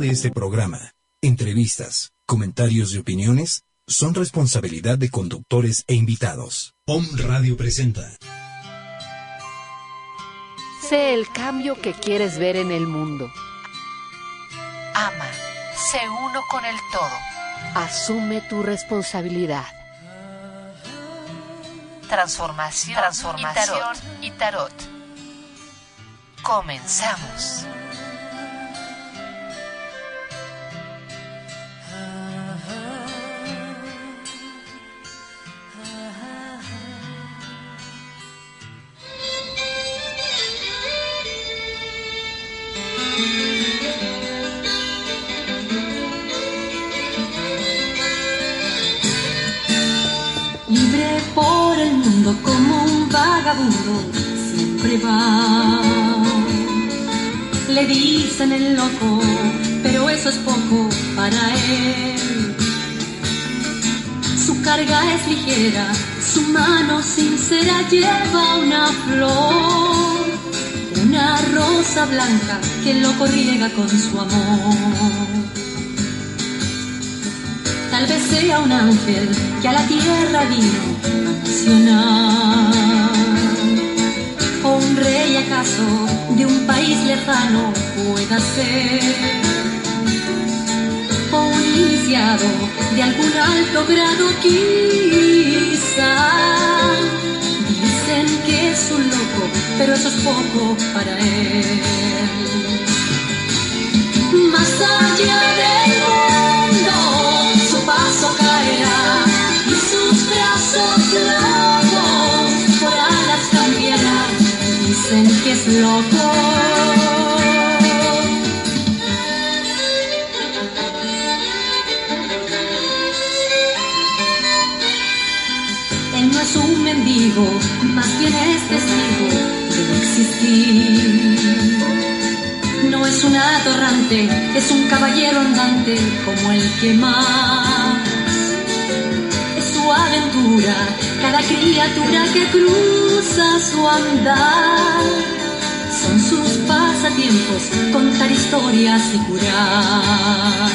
De este programa, entrevistas, comentarios y opiniones son responsabilidad de conductores e invitados. POM Radio presenta. Sé el cambio que quieres ver en el mundo. Ama, sé uno con el todo. Asume tu responsabilidad. Transformación, Transformación y, tarot. y tarot. Comenzamos. Libre por el mundo como un vagabundo, siempre va. Le dicen el loco, pero eso es poco para él. Su carga es ligera, su mano sincera lleva una flor, una rosa blanca que el loco riega con su amor. Tal vez sea un ángel que a la tierra vino a nacionar. O un rey acaso de un país lejano pueda ser. O un iniciado de algún alto grado quizá. Que es un loco, pero eso es poco para él. Más allá del mundo su paso caerá y sus brazos locos por alas cambiará. Dicen que es loco. Más bien es testigo de existir. No es un atorrante, es un caballero andante como el que más. Es su aventura, cada criatura que cruza su andar. Son sus pasatiempos, contar historias y curar.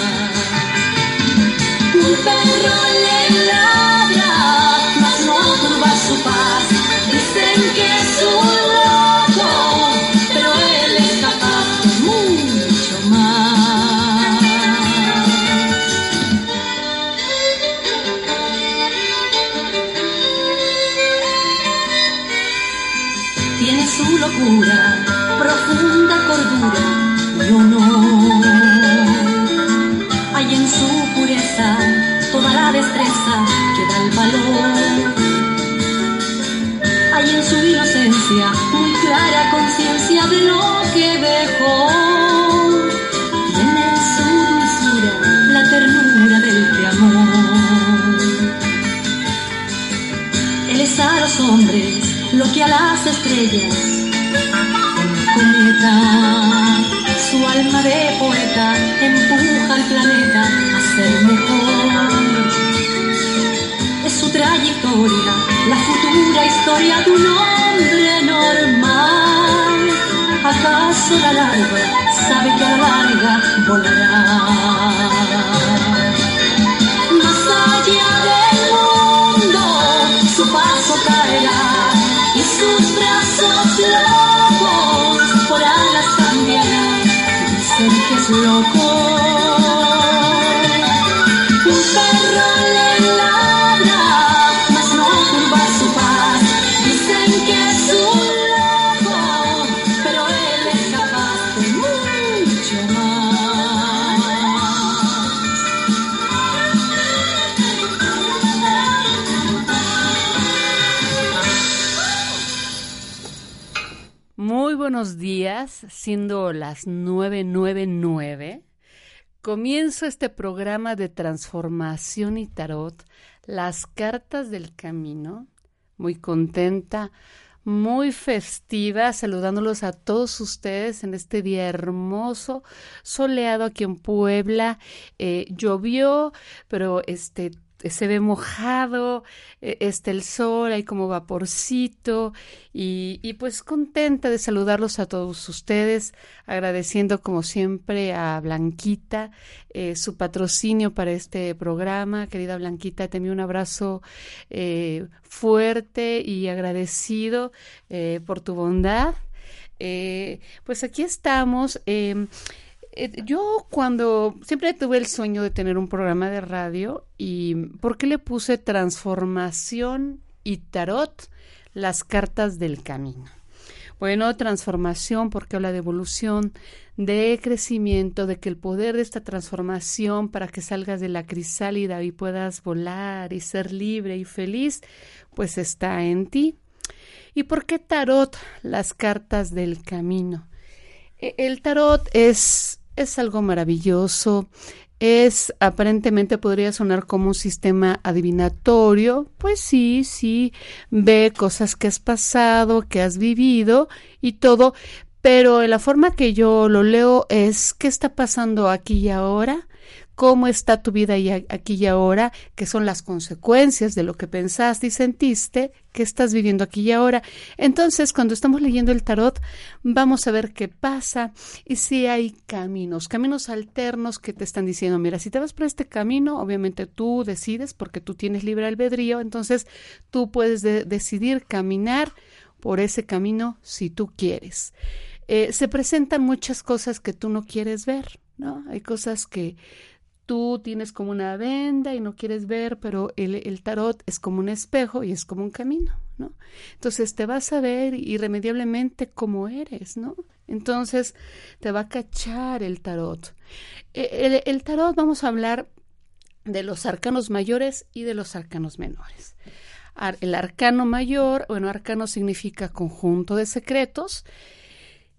Un perro le ladra, su paz. Dicen que es un loco, pero él es capaz mucho más. Tiene su locura, profunda cordura y honor. Hay en su pureza toda la destreza que da el valor. Hay en su inocencia muy clara conciencia de lo que dejó. Tiene su dulzura la ternura del que amó. Él es a los hombres lo que a las estrellas cometa. Su alma de poeta empuja al planeta a ser mejor. Su trayectoria, la futura historia de un hombre normal. ¿Acaso la larga sabe que la larga volará? Más siendo las 999. Comienzo este programa de transformación y tarot, las cartas del camino. Muy contenta, muy festiva, saludándolos a todos ustedes en este día hermoso, soleado aquí en Puebla. Eh, llovió, pero este se ve mojado, e, está el sol, hay como vaporcito y, y, pues contenta de saludarlos a todos ustedes, agradeciendo como siempre a Blanquita eh, su patrocinio para este programa. Querida Blanquita, te envío un abrazo eh, fuerte y agradecido eh, por tu bondad. pues aquí estamos. Eh, yo cuando siempre tuve el sueño de tener un programa de radio y ¿por qué le puse transformación y tarot? Las cartas del camino. Bueno, transformación porque habla de evolución, de crecimiento, de que el poder de esta transformación para que salgas de la crisálida y puedas volar y ser libre y feliz, pues está en ti. ¿Y por qué tarot? Las cartas del camino. E, el tarot es es algo maravilloso. Es aparentemente podría sonar como un sistema adivinatorio. Pues sí, sí, ve cosas que has pasado, que has vivido y todo, pero la forma que yo lo leo es qué está pasando aquí y ahora, cómo está tu vida aquí y ahora, qué son las consecuencias de lo que pensaste y sentiste, que estás viviendo aquí y ahora. Entonces, cuando estamos leyendo el tarot, vamos a ver qué pasa y si hay caminos, caminos alternos que te están diciendo, mira, si te vas por este camino, obviamente tú decides porque tú tienes libre albedrío, entonces tú puedes decidir caminar por ese camino si tú quieres. Eh, se presentan muchas cosas que tú no quieres ver, ¿no? Hay cosas que tú tienes como una venda y no quieres ver, pero el, el, tarot es como un espejo y es como un camino, ¿no? Entonces te vas a ver irremediablemente como eres, ¿no? Entonces te va a cachar el tarot. E, el, el tarot vamos a hablar de los arcanos mayores y de los arcanos menores. El arcano mayor, bueno, arcano significa conjunto de secretos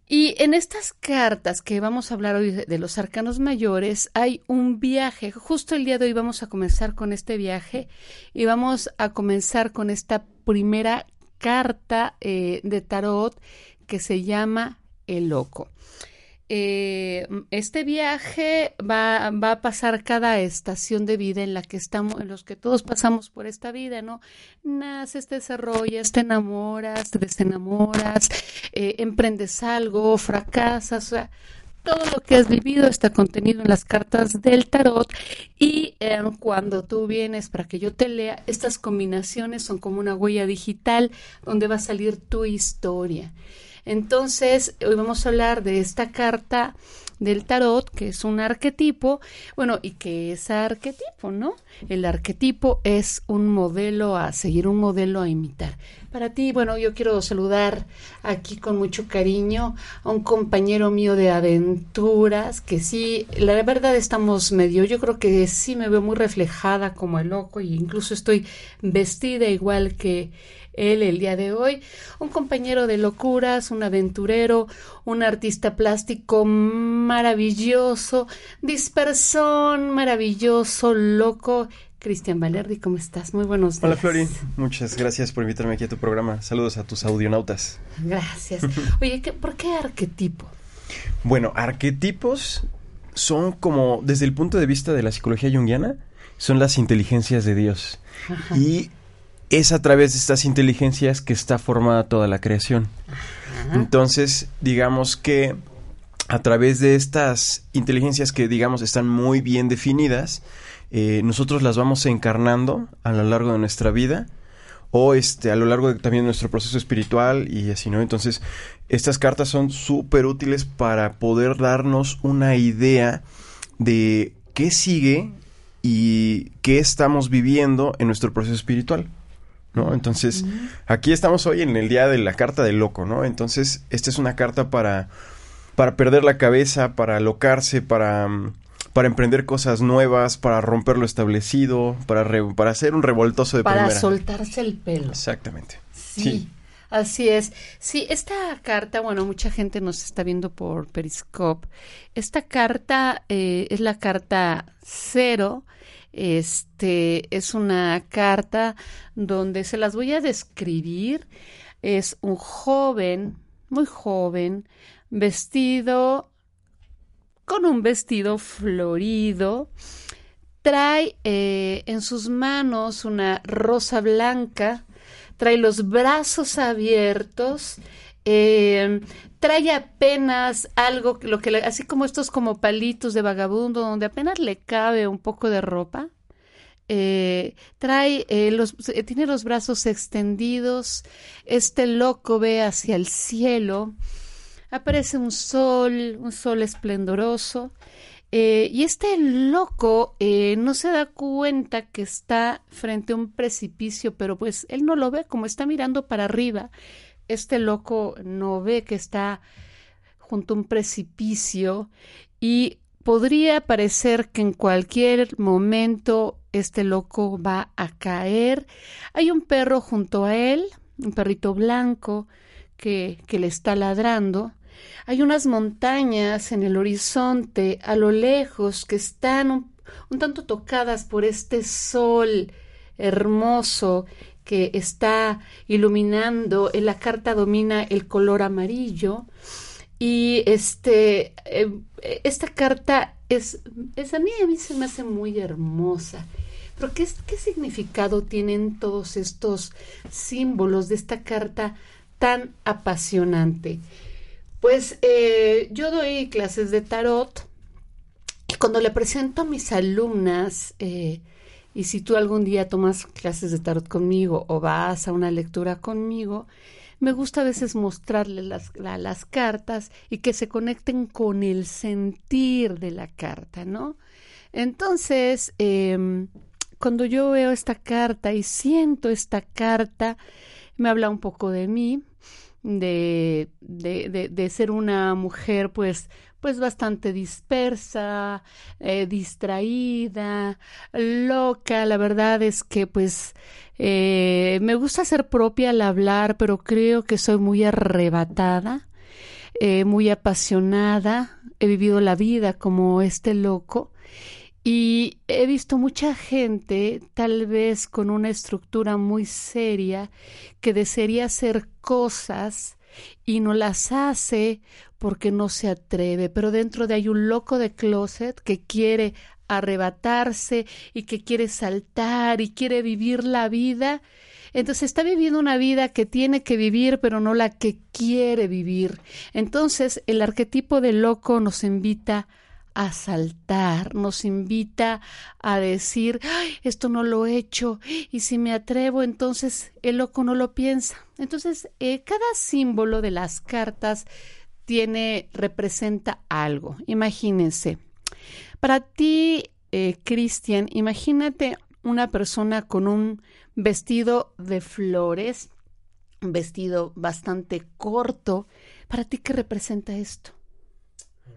y en estas cartas que vamos a hablar hoy de los arcanos mayores, hay un viaje. Justo el día de hoy vamos a comenzar con este viaje y vamos a comenzar con esta primera carta eh, de tarot que se llama El Loco. Eh, este viaje va, a pasar cada estación de vida en la que estamos, en los que todos pasamos por esta vida, ¿no? Naces, te desarrollas, te enamoras, te desenamoras, eh, emprendes algo, fracasas, o sea, todo lo que has vivido está contenido en las cartas del tarot y eh, cuando tú vienes para que yo te lea, estas combinaciones son como una huella digital donde va a salir tu historia. Entonces, hoy vamos a hablar de esta carta del tarot, que es un arquetipo, bueno, y que es arquetipo, ¿no? El arquetipo es un modelo a seguir, un modelo a imitar. Para ti, bueno, yo quiero saludar aquí con mucho cariño a un compañero mío de aventuras, que sí, la verdad estamos medio, yo creo que sí me veo muy reflejada como el loco, y incluso estoy vestida igual que él el día de hoy, un compañero de locuras, un aventurero, un artista plástico maravilloso, dispersón, maravilloso, loco. Cristian Valerdi, ¿cómo estás? Muy buenos días. Hola Flori, muchas gracias por invitarme aquí a tu programa. Saludos a tus audionautas. Gracias. Oye, ¿por qué arquetipo? Bueno, arquetipos son como, desde el punto de vista de la psicología junguiana, son las inteligencias de Dios. Y es a través de estas inteligencias que está formada toda la creación. Entonces, digamos que a través de estas inteligencias que, digamos, están muy bien definidas, eh, nosotros las vamos encarnando a lo largo de nuestra vida o este, a lo largo de, también de nuestro proceso espiritual y así, ¿no? Entonces, estas cartas son súper útiles para poder darnos una idea de qué sigue y qué estamos viviendo en nuestro proceso espiritual. ¿No? Entonces, aquí estamos hoy en el día de la carta del loco, ¿no? Entonces, esta es una carta para, para perder la cabeza, para alocarse, para, para emprender cosas nuevas, para romper lo establecido, para, para hacer un revoltoso de para primera. soltarse el pelo. Exactamente. Sí. Así es. Sí, esta carta, bueno, mucha gente nos está viendo por Periscope. Esta carta eh, es la carta cero. Este es una carta donde se las voy a describir. Es un joven, muy joven, vestido con un vestido florido. Trae eh, en sus manos una rosa blanca trae los brazos abiertos, eh, trae apenas algo, lo que así como estos como palitos de vagabundo, donde apenas le cabe un poco de ropa. Eh, trae eh, los tiene los brazos extendidos este loco ve hacia el cielo aparece un sol un sol esplendoroso eh, y este loco eh, no se da cuenta que está frente a un precipicio, pero pues él no lo ve, como está mirando para arriba. Este loco no ve que está junto a un precipicio y podría parecer que en cualquier momento este loco va a caer. Hay un perro junto a él, un perrito blanco que, que le está ladrando. Hay unas montañas en el horizonte a lo lejos que están un, tanto tocadas por este sol hermoso que está iluminando. En la carta domina el color amarillo. Y este, eh, esta carta es, es a mí, a mí se me hace muy hermosa. Pero ¿qué, ¿qué significado tienen todos estos símbolos de esta carta tan apasionante? Pues eh, yo doy clases de tarot y cuando le presento a mis alumnas, eh, y si tú algún día tomas clases de tarot conmigo o vas a una lectura conmigo, me gusta a veces mostrarles las, las cartas y que se conecten con el sentir de la carta, ¿no? Entonces, em, cuando yo veo esta carta y siento esta carta, me habla un poco de mí, de, de, de, ser una mujer pues pues bastante dispersa, eh, distraída, loca. La verdad es que pues eh, me gusta ser propia al hablar, pero creo que soy muy arrebatada, eh, muy apasionada. He vivido la vida como este loco y he visto mucha gente, tal vez con una estructura muy seria, que desearía hacer cosas y no las hace porque no se atreve, pero dentro de hay un loco de closet que quiere arrebatarse y que quiere saltar y quiere vivir la vida. Entonces está viviendo una vida que tiene que vivir, pero no la que quiere vivir. Entonces el arquetipo de loco nos invita a saltar, nos invita a decir, esto no lo he hecho, y si me atrevo, entonces el loco no lo piensa. Entonces, eh, cada símbolo de las cartas tiene, representa algo. Imagínense. Para ti, eh, Cristian, imagínate una persona con un vestido de flores, un vestido bastante corto. ¿Para ti qué representa esto?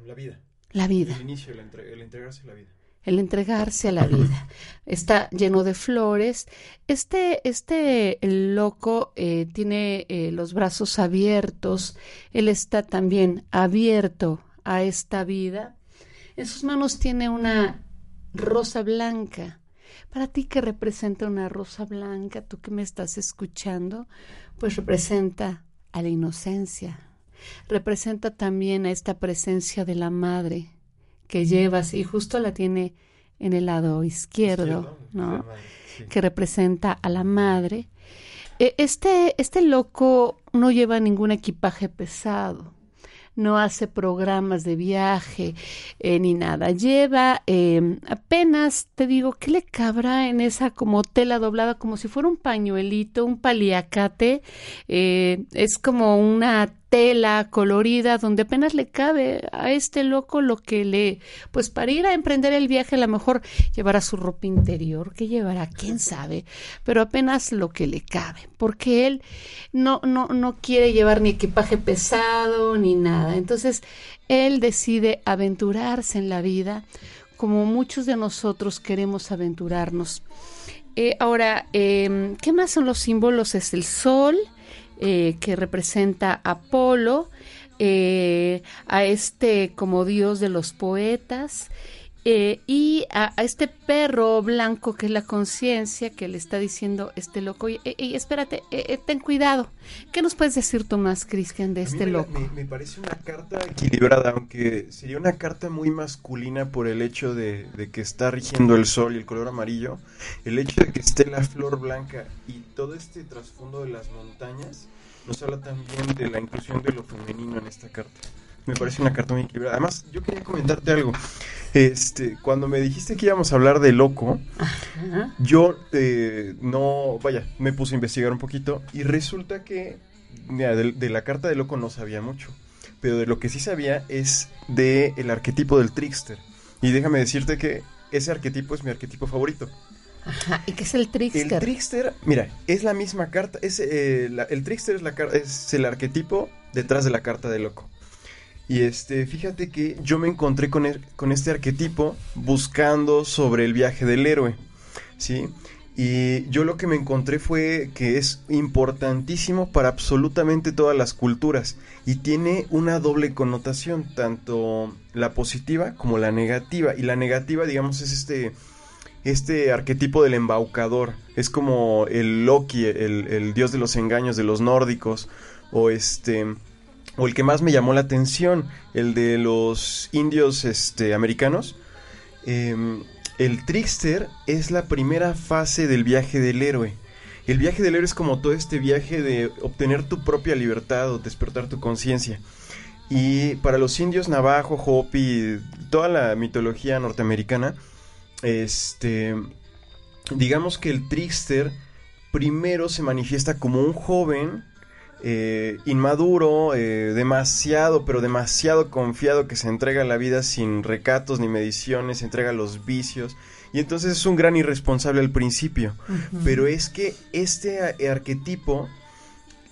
La vida. La vida. El inicio, el, entregarse a la vida. El entregarse a la vida. Está lleno de flores. Este, este loco eh, tiene eh, los brazos abiertos. Él está también abierto a esta vida. En sus manos tiene una rosa blanca. Para ti que representa una rosa blanca, tú que me estás escuchando, pues representa a la inocencia, representa también a esta presencia de la madre que llevas y justo la tiene en el lado izquierdo, ¿no? Que representa a la madre. E, este, este loco no lleva ningún equipaje pesado no hace programas de viaje eh, ni nada. Lleva em, apenas, te digo, ¿qué le cabrá en esa como tela doblada, como si fuera un pañuelito, un paliacate? Eh, es como una tela colorida donde apenas le cabe a este loco lo que le pues para ir a emprender el viaje a lo mejor llevará su ropa interior que llevará quién sabe pero apenas lo que le cabe porque él no no no quiere llevar ni equipaje pesado ni nada entonces él decide aventurarse en la vida como muchos de nosotros queremos aventurarnos eh, ahora, em, ¿qué más son los símbolos? Es el sol, eh, que representa a Apolo, eh, a este como dios de los poetas, eh, y a, este perro blanco que es la conciencia que le está diciendo este loco, y, espérate, eh, ten cuidado. ¿Qué nos puedes decir tú más, Cristian, de este loco? Me, parece una carta equilibrada, aunque sería una carta muy masculina por el hecho de, que está rigiendo el sol y el color amarillo, el hecho de que esté la flor blanca y todo este trasfondo de las montañas nos habla también de la inclusión de lo femenino en esta carta me parece una carta muy equilibrada. Además, yo quería comentarte algo. Este, cuando me dijiste que íbamos a hablar de loco, yo eh, no, vaya, me puse a investigar un poquito y resulta que mira, de, la carta de loco no sabía mucho, pero de lo que sí sabía es de el arquetipo del trickster. Y déjame decirte que ese arquetipo es mi arquetipo favorito. Ajá, ¿y qué es el trickster? El trickster, mira, es la misma carta, es, eh, el trickster es, la, es el arquetipo detrás de la carta de loco. Y este, fíjate que yo me encontré con, e, con este arquetipo buscando sobre el viaje del héroe, ¿sí? Y yo lo que me encontré fue que es importantísimo para absolutamente todas las culturas y tiene una doble connotación, tanto la positiva como la negativa. Y la negativa, digamos, es este, este arquetipo del embaucador. Es como el Loki, el, el dios de los engaños de los nórdicos, o este o el que más me llamó la atención, el de los indios este, americanos. Em, el trickster es la primera fase del viaje del héroe. El viaje del héroe es como todo este viaje de obtener tu propia libertad o despertar tu conciencia. Y para los indios navajo, hopi, toda la mitología norteamericana, este, digamos que el trickster primero se manifiesta como un joven eh, inmaduro, eh, demasiado, pero demasiado confiado que se entrega a la vida sin recatos ni mediciones, se entrega a los vicios. Y entonces es un gran irresponsable al principio. Pero es que este arquetipo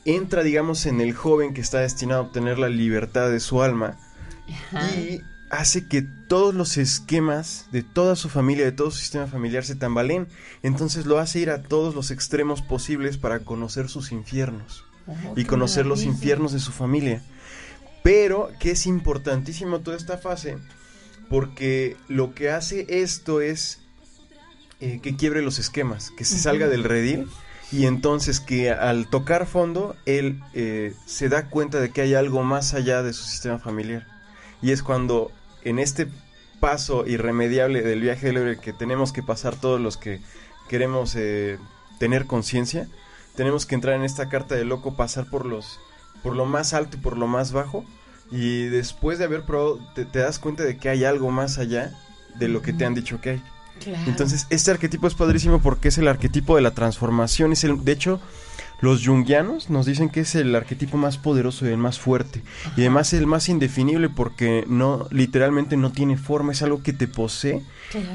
entra, digamos, en el joven que está destinado a obtener la libertad de su alma y hace que todos los esquemas de toda su familia, de todo su sistema familiar se tambaleen. Entonces lo hace ir a todos los extremos posibles para conocer sus infiernos y conocer los infiernos de su familia. Pero que es importantísimo toda esta fase porque lo que hace esto es eh, que quiebre los esquemas, que se salga del redil y entonces que al tocar fondo él eh, se da cuenta de que hay algo más allá de su sistema familiar. Y es cuando en este paso irremediable del viaje del héroe que tenemos que pasar todos los que queremos eh, tener conciencia, tenemos que entrar en esta carta de loco, pasar por los por lo más alto y por lo más bajo y después de haber probado te, das cuenta de que hay algo más allá de lo que te han dicho que hay. Entonces, este arquetipo es padrísimo porque es el arquetipo de la transformación, es el de hecho los jungianos nos dicen que es el arquetipo más poderoso y el más fuerte. Y además el más indefinible porque no, literalmente no tiene forma, es algo que te posee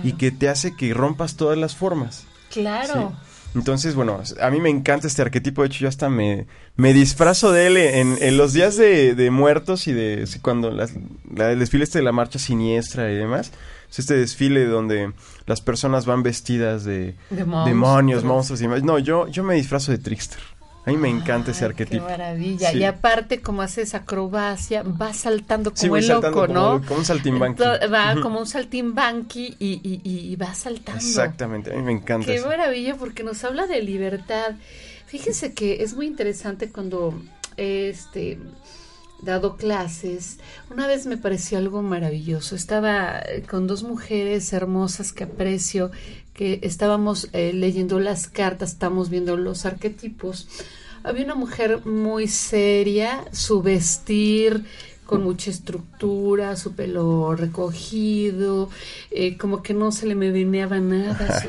y que te hace que rompas todas las formas. Claro. Entonces, bueno, a mí me encanta este arquetipo. De hecho, yo hasta me, me disfrazo de él en, los días de, muertos y de cuando el desfile este de la marcha siniestra y demás. Es este desfile donde las personas van vestidas de, demonios, monstruos y demás. No, yo, yo me disfrazo de trickster. A mí me encanta ese arquetipo. Qué maravilla. Y aparte, como haces acrobacia, va saltando como el loco, ¿no? Como, un saltimbanqui. Va como un saltimbanqui y, y, y, va saltando. Exactamente, a mí me encanta. Qué maravilla, porque nos habla de libertad. Fíjense que es muy interesante cuando este dado clases, una vez me pareció algo maravilloso. Estaba eh, con dos mujeres hermosas que aprecio, estábamos eh, leyendo las cartas, estamos viendo los arquetipos. Había una mujer muy seria, su vestir con mucha estructura, su pelo recogido, eh, como que no se le medineaba nada,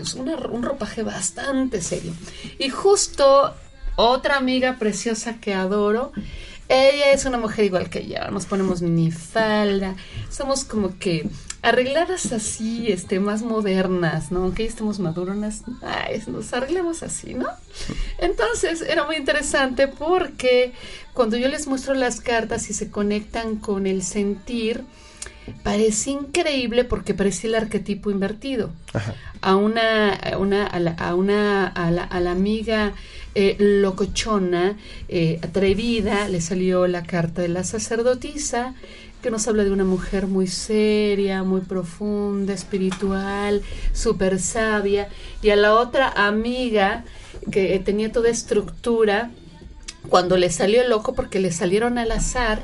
un ropaje bastante serio. Y justo otra amiga preciosa que adoro, ella es una mujer igual que yo, nos ponemos falda, somos como que arregladas así, este, más modernas, ¿no? Aunque ya estemos maduronas, nos arreglamos así, ¿no? Entonces era muy interesante porque cuando yo les muestro las cartas y se conectan con el sentir, parecía increíble porque parecía el arquetipo invertido. A una, a una, a, la, a una, a la, a la amiga eh, locochona, eh, atrevida, le salió la carta de la sacerdotisa, que nos habla de una mujer muy seria, muy profunda, espiritual, súper sabia, y a la otra amiga que tenía toda estructura, cuando le salió loco porque le salieron al azar,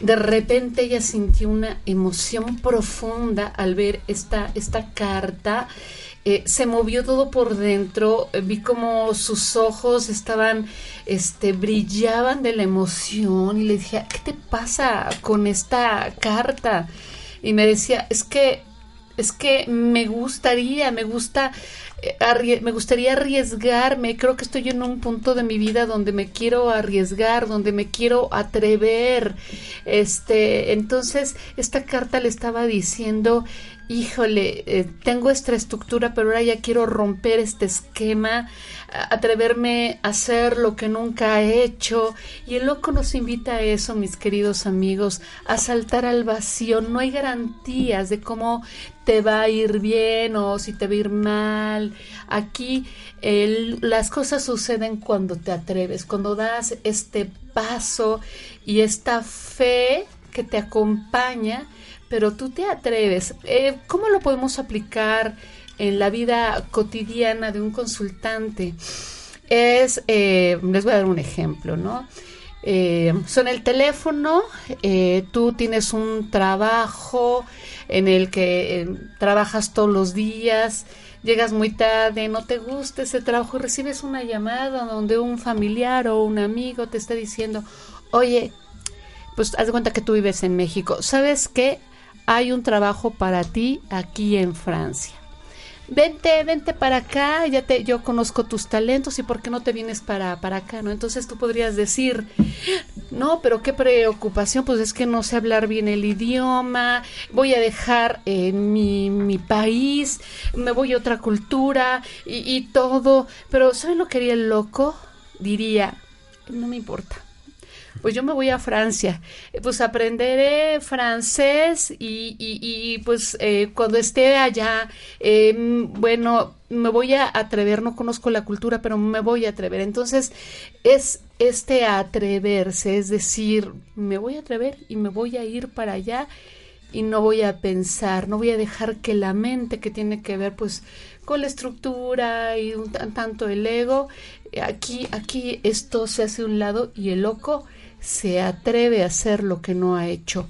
de repente ella sintió una emoción profunda al ver esta, esta carta. Eh, se movió todo por dentro, eh, vi como sus ojos estaban, este, brillaban de la emoción y le dije, ¿qué te pasa con esta carta? Y me decía, es que, es que me gustaría, me gusta me gustaría arriesgarme, creo que estoy en un punto de mi vida donde me quiero arriesgar, donde me quiero atrever. Este, entonces esta carta le estaba diciendo, híjole, eh, tengo esta estructura, pero ahora ya quiero romper este esquema, atreverme a hacer lo que nunca he hecho. Y el loco nos invita a eso, mis queridos amigos, a saltar al vacío. No hay garantías de cómo te va a ir bien o si te va a ir mal. Aquí las cosas suceden cuando te atreves, cuando das este paso y esta fe que te acompaña pero tú te atreves. Eh, ¿Cómo lo podemos aplicar en la vida cotidiana de un consultante? Es, eh, les voy a dar un ejemplo, ¿no? Eh, son el teléfono, eh, tú tienes un trabajo en el que trabajas todos los días, llegas muy tarde, no te gusta ese trabajo, recibes una llamada donde un familiar o un amigo te está diciendo, oye, pues haz de cuenta que tú vives en México, ¿sabes qué? hay un trabajo para ti aquí en Francia. Vente, vente para acá, ya te, yo conozco tus talentos y por qué no te vienes para, para acá, ¿no? Entonces tú podrías decir, no, pero qué preocupación, pues es que no sé hablar bien el idioma, voy a dejar eh, mi, mi, país, me voy a otra cultura y, y todo, pero ¿saben lo que haría el loco? Diría, no me importa pues yo me voy a Francia, eh, pues aprenderé francés y, y, pues eh, cuando esté allá, em, bueno, me voy a atrever, no conozco la cultura, pero me voy a atrever. Entonces, es este atreverse, es decir, me voy a atrever y me voy a ir para allá y no voy a pensar, no voy a dejar que la mente que tiene que ver pues con la estructura y un tanto el ego, aquí aquí esto se hace un lado y el loco se atreve a hacer lo que no ha hecho.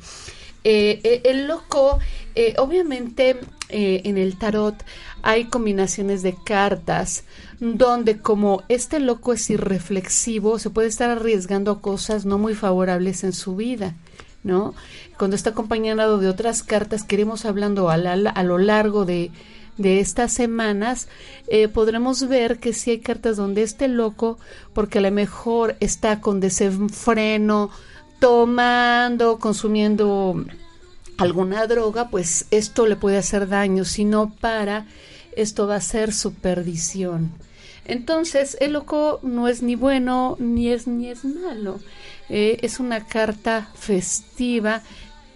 Eh, eh, el loco, eh, obviamente en el tarot hay combinaciones de cartas donde como este loco es irreflexivo, se puede estar arriesgando a cosas no muy favorables en su vida. ¿No? Cuando está acompañado de otras cartas que iremos hablando a, a lo largo de, de estas semanas, eh, podremos ver que si hay cartas donde este loco, porque a lo mejor está con desenfreno, tomando, consumiendo alguna droga, pues esto le puede hacer daño. Si no para, esto va a ser su perdición. Entonces, el loco no es ni bueno ni es ni es malo. Eh, es una carta festiva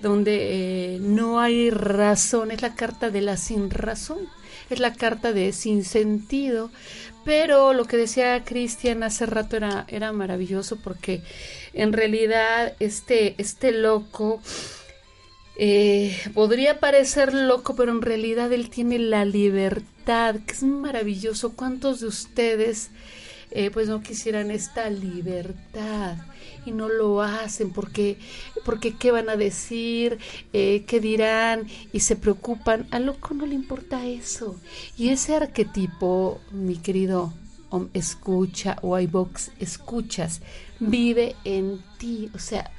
donde eh, no hay razón, es la carta de la sin razón, es la carta de sin sentido, pero lo que decía Cristian hace rato era, era maravilloso porque en realidad este, este loco eh, podría parecer loco, pero en realidad él tiene la libertad, que es maravilloso. ¿Cuántos de ustedes eh, pues no quisieran esta libertad? Y no lo hacen porque, porque qué van a decir, eh, qué dirán y se preocupan. A loco no le importa eso. Y ese arquetipo, mi querido escucha o iBox escuchas, vive en ti. O sea,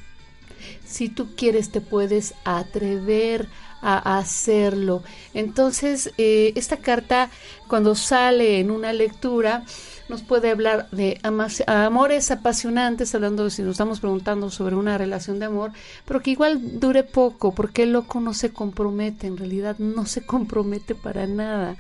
si tú quieres te puedes atrever a hacerlo. Entonces, eh, esta carta cuando sale en una lectura, nos puede hablar de amores apasionantes, hablando si nos estamos preguntando sobre una relación de amor, pero que igual dure poco, porque el loco no se compromete, en realidad no se compromete para nada,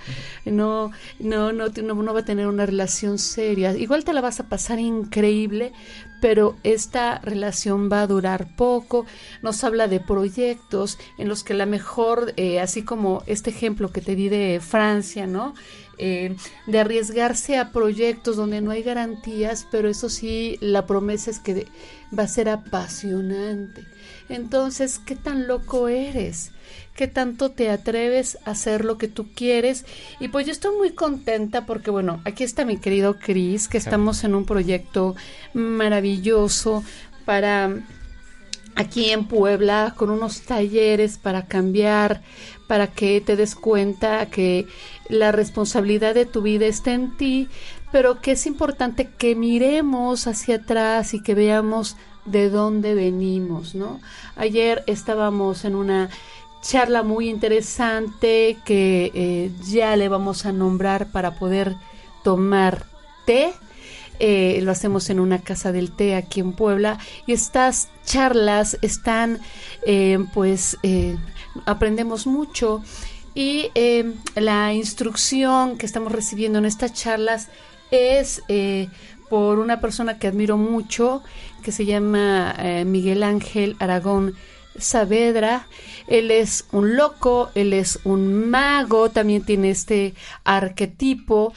no, no, no, no, va a tener una relación seria, igual te la vas a pasar increíble, pero esta relación va a durar poco. Nos habla de proyectos en los que la mejor, eh, así como este ejemplo que te di de Francia, ¿no? Eh, de arriesgarse a proyectos donde no hay garantías, pero eso sí, la promesa es que va a ser apasionante. Entonces, ¿qué tan loco eres? ¿Qué tanto te atreves a hacer lo que tú quieres? Y pues yo estoy muy contenta porque, bueno, aquí está mi querido Chris, que estamos en un proyecto maravilloso para aquí en Puebla con unos talleres para cambiar, para que te des cuenta que la responsabilidad de tu vida está en ti, pero que es importante que miremos hacia atrás y que veamos de dónde venimos, ¿no? Ayer estábamos en una charla muy interesante que eh, ya le vamos a nombrar para poder tomar té. Eh, lo hacemos en una casa del té aquí en Puebla y estas charlas están eh, pues aprendemos mucho y la instrucción que estamos recibiendo en estas charlas es por una persona que admiro mucho que se llama Miguel Ángel Aragón Saavedra. Él es un loco, él es un mago, también tiene este arquetipo.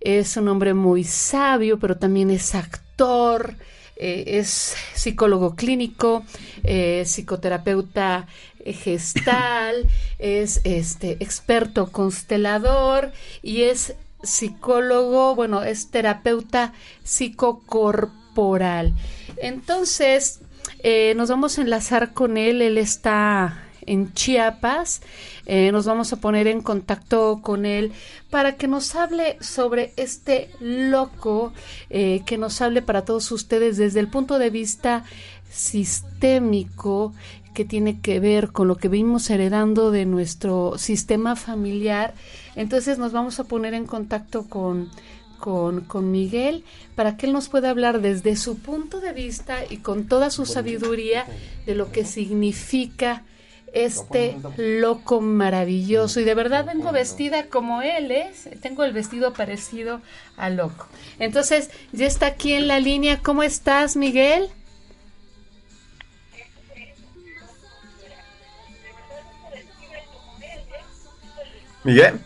Es un hombre muy sabio, pero también es actor. Eh, es psicólogo clínico, eh, psicoterapeuta gestal, es este experto constelador y es psicólogo, bueno, es terapeuta psicocorporal. Entonces, eh, nos vamos a enlazar con él, él está en Chiapas. Eh, nos vamos a poner en contacto con él para que nos hable sobre este loco, eh, que nos hable para todos ustedes desde el punto de vista sistémico que tiene que ver con lo que vimos heredando de nuestro sistema familiar. Entonces nos vamos a poner en contacto con, con, Miguel para que él nos pueda hablar desde su punto de vista y con toda su sabiduría de lo que significa este loco maravilloso. Y de verdad vengo vestida como él es. Tengo el vestido parecido a loco. Entonces, ya está aquí en la línea. ¿Cómo estás, Miguel? Miguel.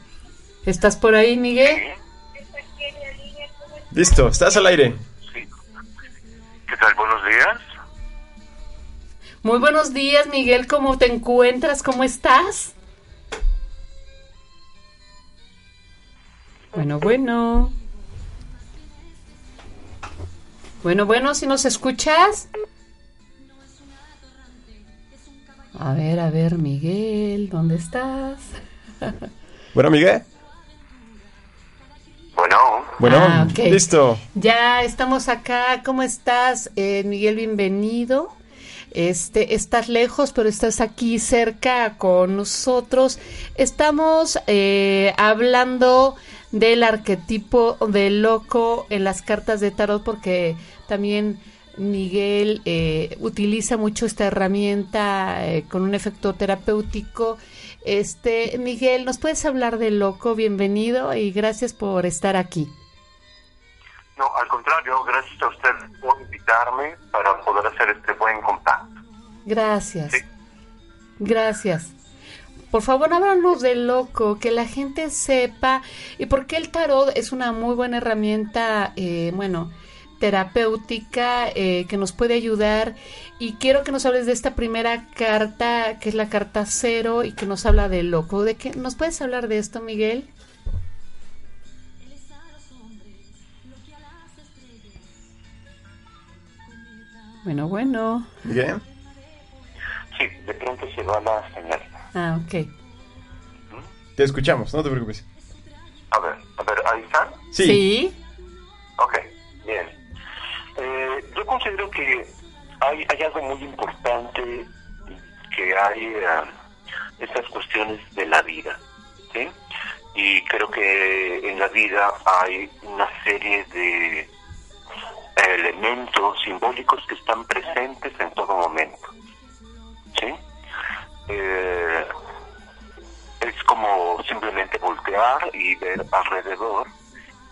¿Estás por ahí, Miguel? Listo, estás al aire. ¿Qué tal? Buenos días. Muy buenos días, Miguel. ¿Cómo te encuentras? ¿Cómo estás? Bueno, bueno. Bueno, bueno, si nos escuchas. A ver, a ver, Miguel, ¿dónde estás? bueno, Miguel. Bueno. Bueno, ah, listo. Ya estamos acá. ¿Cómo estás, eh, Miguel? Bienvenido. Este, estás lejos, pero estás aquí cerca con nosotros. Estamos eh, hablando del arquetipo de loco en las cartas de tarot porque también Miguel eh, utiliza mucho esta herramienta con un efecto terapéutico este, Miguel, ¿nos puedes hablar de loco? Bienvenido y gracias por estar aquí. No, al contrario, gracias a usted por invitarme para poder hacer este buen contacto. Gracias. Gracias. Por favor, háblanos de loco, que la gente sepa y por qué el tarot es una muy buena herramienta, eh, bueno, terapéutica eh, que nos puede ayudar y quiero que nos hables de esta primera carta que es la carta cero y que nos habla del loco. ¿De qué nos puedes hablar de esto, Miguel? Bueno, bueno. Bien. Sí, de pronto se va la señal. Ah, ok. Te escuchamos, no te preocupes. A ver, a ver, ¿ahí están? Sí. sí. Ok, bien. Eh, yo considero que hay, hay algo muy importante que hay uh, estas cuestiones de la vida, ¿sí? Y creo que en la vida hay una serie de elementos simbólicos que están presentes en todo momento. ¿Sí? Eh, es como simplemente voltear y ver alrededor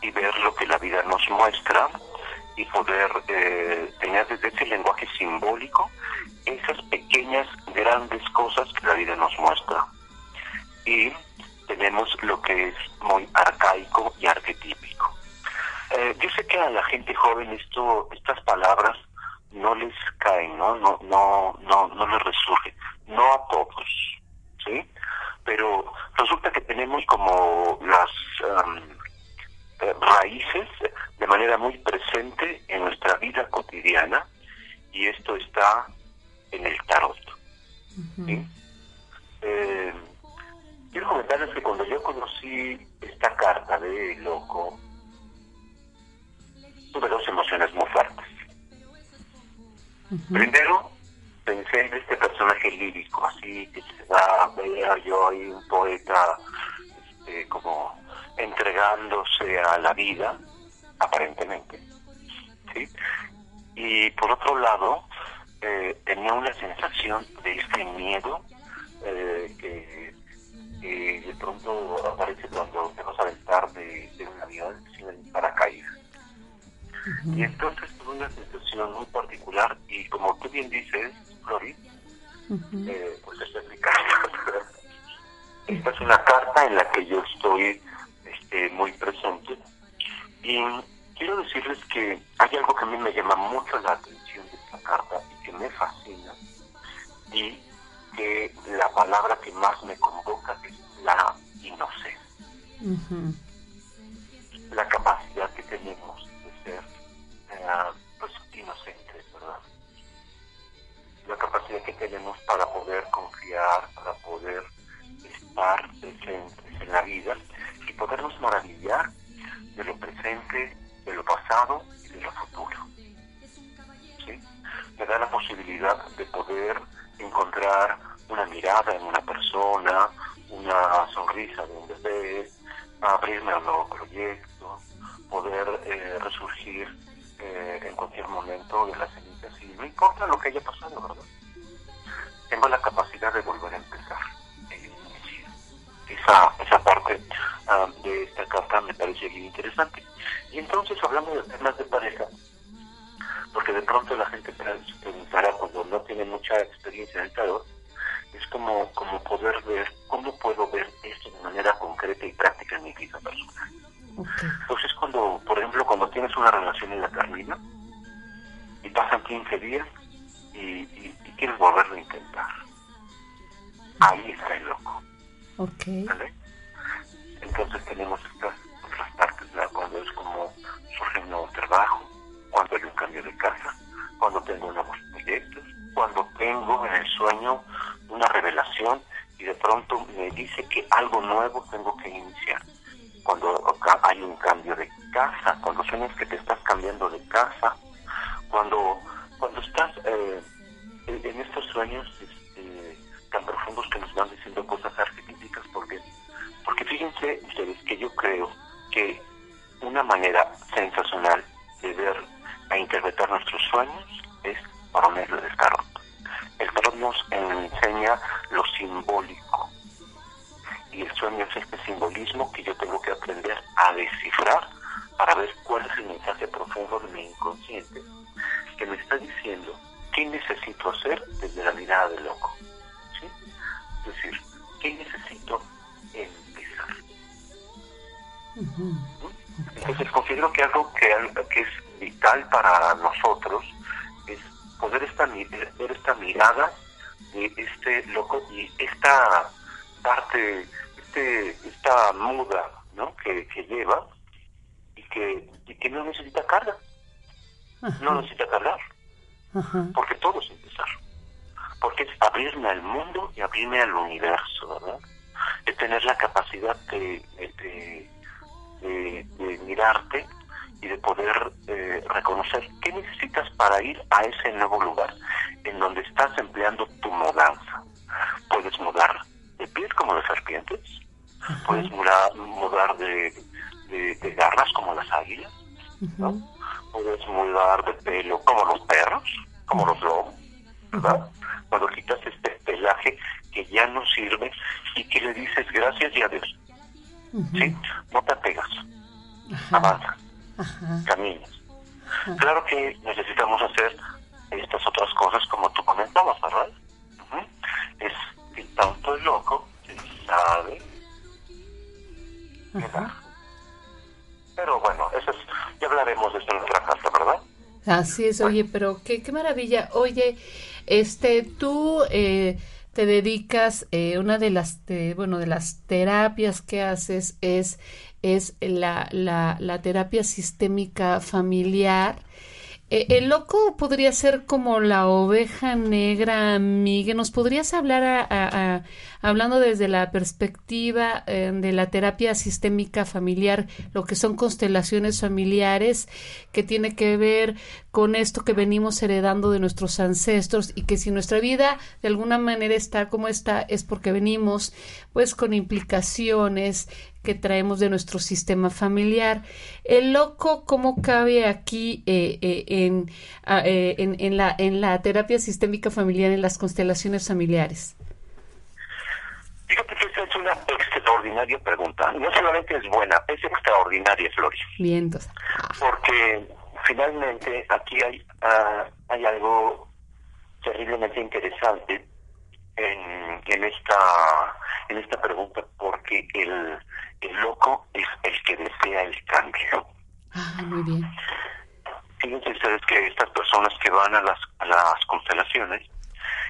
y ver lo que la vida nos muestra y poder eh, tener desde ese lenguaje simbólico esas pequeñas, grandes cosas que la vida nos muestra. Y tenemos lo que es muy arcaico y arquetípico. Eh, yo sé que a la gente joven esto, estas palabras no les caen, ¿no? No, no, no, no les resurge. No a todos, ¿sí? Pero resulta que tenemos como las eh, raíces de manera muy está en el tarot. Eh, quiero comentarles que cuando yo conocí esta carta de loco, tuve dos emociones muy fuertes. Primero, pensé en este personaje lírico, así que se da, veía yo ahí un poeta este, como entregándose a la vida, aparentemente. ¿sí? Y por otro lado, eh, tenía una sensación de este miedo eh, que, de pronto aparece cuando te vas a aventar de, un avión sin el paracaídas. Y entonces tuve una sensación muy particular y como tú bien dices, Flori, eh, pues esta es mi carta. esta es una carta en la que yo estoy este, muy presente y quiero decirles que hay algo que a mí me llama mucho la atención de esta carta que me fascina y que la palabra que más me convoca es la inocencia. La capacidad que tenemos de ser eh, pues, inocentes, ¿verdad? La capacidad que tenemos para poder confiar, para poder estar presentes en la vida y podernos maravillar de lo presente de lo pasado y de lo futuro. Me da la posibilidad de poder encontrar una mirada en una persona, una sonrisa de un bebé, abrirme a un nuevo proyecto, poder eh, resurgir eh, en cualquier momento de las cenizas y no importa lo que haya pasado, ¿verdad? Tengo la capacidad de volver a empezar. Esa, esa parte ah, de esta carta me parece bien interesante. Y entonces hablamos de temas de pareja, porque de pronto la gente preguntará cuando no tiene mucha experiencia en el tarot, es como, como poder ver, cómo puedo ver esto de manera concreta y práctica en mi vida personal. Entonces cuando, por ejemplo, cuando tienes una relación en la carmina y pasan 15 días y, quieres volverlo a intentar, ahí está el loco. Entonces tenemos estas otras partes, cuando es como surge un nuevo trabajo, cuando hay un cambio de casa, cuando tengo nuevos proyectos, cuando tengo en el sueño una revelación y de pronto me dice que algo nuevo tengo que iniciar. Cuando hay un cambio de casa, cuando sueñas que te estás cambiando de casa, cuando, cuando estás eh, en estos sueños este, tan profundos que nos van diciendo cosas arquetípicas, porque, porque fíjense ustedes que yo creo que una manera sensacional de ver e interpretar nuestros sueños es por medio del tarot. El tarot nos enseña lo simbólico y el sueño es este simbolismo que yo tengo que aprender a descifrar para ver cuál es el mensaje profundo de mi inconsciente que me está diciendo qué necesito hacer desde la mirada del loco. ¿sí? Es decir, ¿qué necesito empezar? Entonces considero que algo que, que es vital para nosotros es poder esta, ver esta mirada de este loco y esta parte, este, esta muda ¿no? que, que lleva y que, y que no necesita carga, no necesita cargar, porque todo es empezar, porque es abrirme al mundo y abrirme al universo, ¿verdad? Es tener la capacidad de, de, de mirarte y de poder eh, reconocer qué necesitas para ir a ese nuevo lugar en donde estás empleando tu mudanza. Puedes mudar de pies como de serpientes, puedes mudar, mudar de, de, garras como las águilas, ¿no? Puedes mudar de pelo como los perros, como los lobos, ¿verdad? Cuando quitas este pelaje que ya no sirve y que le dices gracias y adiós. ¿Sí? No te apegas. Avanza. Caminas. Claro que necesitamos hacer estas otras cosas como tú comentabas, ¿verdad? Es que tanto el loco sabe Pero bueno, eso es, ya hablaremos de eso en otra casa, ¿verdad? Así es, oye, pero qué, qué maravilla. Oye, este, tú eh, te dedicas, eh, una de las, bueno, de las terapias que haces es, es la, la, la terapia sistémica familiar. Eh, el loco podría ser como la oveja negra, Miguel. ¿Nos podrías hablar, a, hablando desde la perspectiva eh, de la terapia sistémica familiar, lo que son constelaciones familiares, que tiene que ver con esto que venimos heredando de nuestros ancestros y que si nuestra vida de alguna manera está como está, es porque venimos pues con implicaciones que traemos de nuestro sistema familiar. El loco, ¿cómo cabe aquí eh, eh, eh, en, en, la, en la terapia sistémica familiar, en las constelaciones familiares? Fíjate que esa es una extraordinaria pregunta. No solamente es buena, es extraordinaria, Flori. Bien, Porque finalmente aquí hay, ah, hay algo terriblemente interesante en, en esta en esta pregunta porque el, el loco es el que desea el cambio. Ah, muy bien. Fíjense ustedes que estas personas que van a las, a las constelaciones